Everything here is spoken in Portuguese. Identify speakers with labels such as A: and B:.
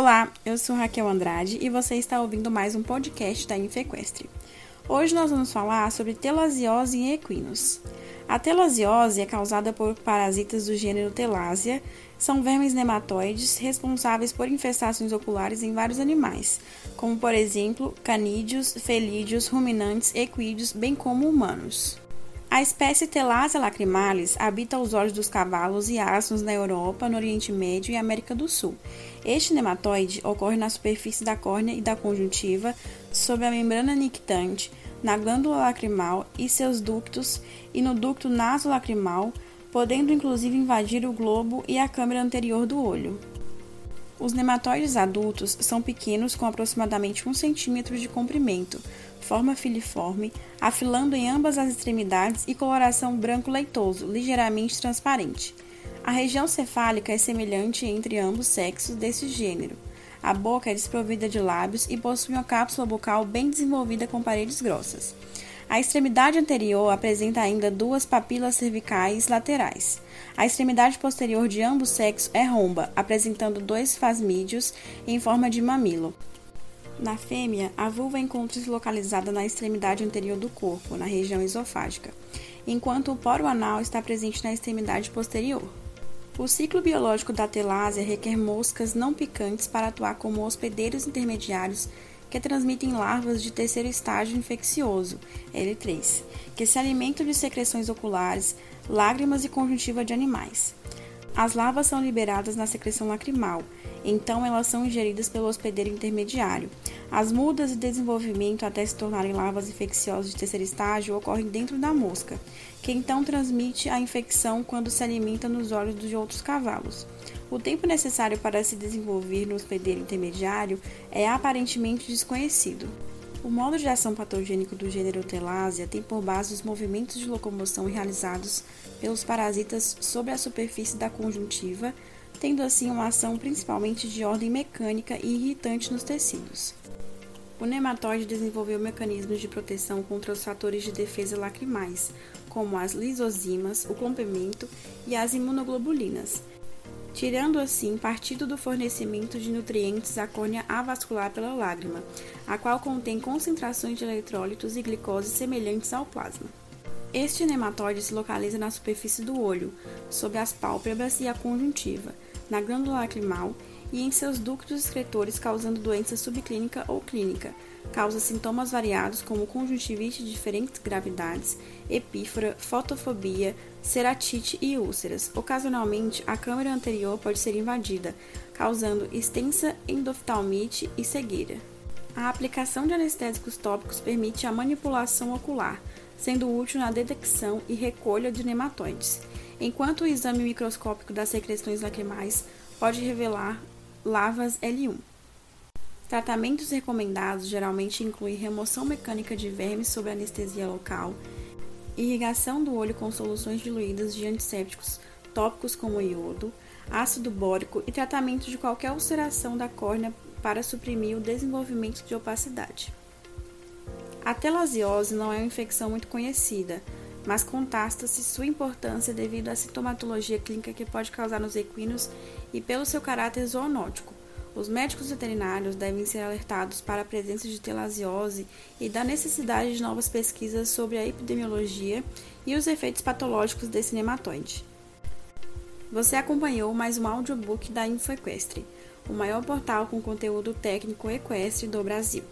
A: Olá, eu sou Raquel Andrade e você está ouvindo mais um podcast da Infequestre. Hoje nós vamos falar sobre telasiose em equinos. A telasiose é causada por parasitas do gênero Telásia, são vermes nematóides responsáveis por infestações oculares em vários animais, como por exemplo canídeos, felídeos, ruminantes, equídeos, bem como humanos. A espécie Telasia lacrimalis habita os olhos dos cavalos e asnos na Europa, no Oriente Médio e América do Sul. Este nematóide ocorre na superfície da córnea e da conjuntiva, sob a membrana nictante, na glândula lacrimal e seus ductos e no ducto nasolacrimal, podendo inclusive invadir o globo e a câmara anterior do olho. Os nematóides adultos são pequenos, com aproximadamente 1 cm de comprimento, forma filiforme, afilando em ambas as extremidades e coloração branco leitoso, ligeiramente transparente. A região cefálica é semelhante entre ambos sexos desse gênero. A boca é desprovida de lábios e possui uma cápsula bucal bem desenvolvida com paredes grossas. A extremidade anterior apresenta ainda duas papilas cervicais laterais. A extremidade posterior de ambos sexos é romba, apresentando dois fasmídeos em forma de mamilo. Na fêmea, a vulva encontra-se localizada na extremidade anterior do corpo, na região esofágica, enquanto o poro anal está presente na extremidade posterior. O ciclo biológico da telásia requer moscas não picantes para atuar como hospedeiros intermediários que transmitem larvas de terceiro estágio infeccioso, L3, que se alimentam de secreções oculares, lágrimas e conjuntiva de animais. As larvas são liberadas na secreção lacrimal, então elas são ingeridas pelo hospedeiro intermediário. As mudas de desenvolvimento até se tornarem larvas infecciosas de terceiro estágio ocorrem dentro da mosca, que então transmite a infecção quando se alimenta nos olhos de outros cavalos. O tempo necessário para se desenvolver no hospedeiro intermediário é aparentemente desconhecido. O modo de ação patogênico do gênero Telásia tem por base os movimentos de locomoção realizados pelos parasitas sobre a superfície da conjuntiva, tendo assim uma ação principalmente de ordem mecânica e irritante nos tecidos. O nematóide desenvolveu mecanismos de proteção contra os fatores de defesa lacrimais, como as lisozimas, o complemento e as imunoglobulinas, tirando assim partido do fornecimento de nutrientes à córnea avascular pela lágrima, a qual contém concentrações de eletrólitos e glicose semelhantes ao plasma. Este nematóide se localiza na superfície do olho, sobre as pálpebras e a conjuntiva, na glândula lacrimal e em seus ductos excretores, causando doença subclínica ou clínica. Causa sintomas variados como conjuntivite de diferentes gravidades, epífora, fotofobia, ceratite e úlceras. Ocasionalmente, a câmara anterior pode ser invadida, causando extensa endoftalmite e cegueira. A aplicação de anestésicos tópicos permite a manipulação ocular, sendo útil na detecção e recolha de nematóides, enquanto o exame microscópico das secreções lacrimais pode revelar lavas L1. Tratamentos recomendados geralmente incluem remoção mecânica de vermes sob anestesia local, irrigação do olho com soluções diluídas de antissépticos tópicos como iodo, ácido bórico e tratamento de qualquer ulceração da córnea para suprimir o desenvolvimento de opacidade. A telasiose não é uma infecção muito conhecida, mas contasta-se sua importância devido à sintomatologia clínica que pode causar nos equinos e pelo seu caráter zoonótico. Os médicos veterinários devem ser alertados para a presença de telasiose e da necessidade de novas pesquisas sobre a epidemiologia e os efeitos patológicos desse nematóide. Você acompanhou mais um audiobook da InfoEquestre, o maior portal com conteúdo técnico equestre do Brasil.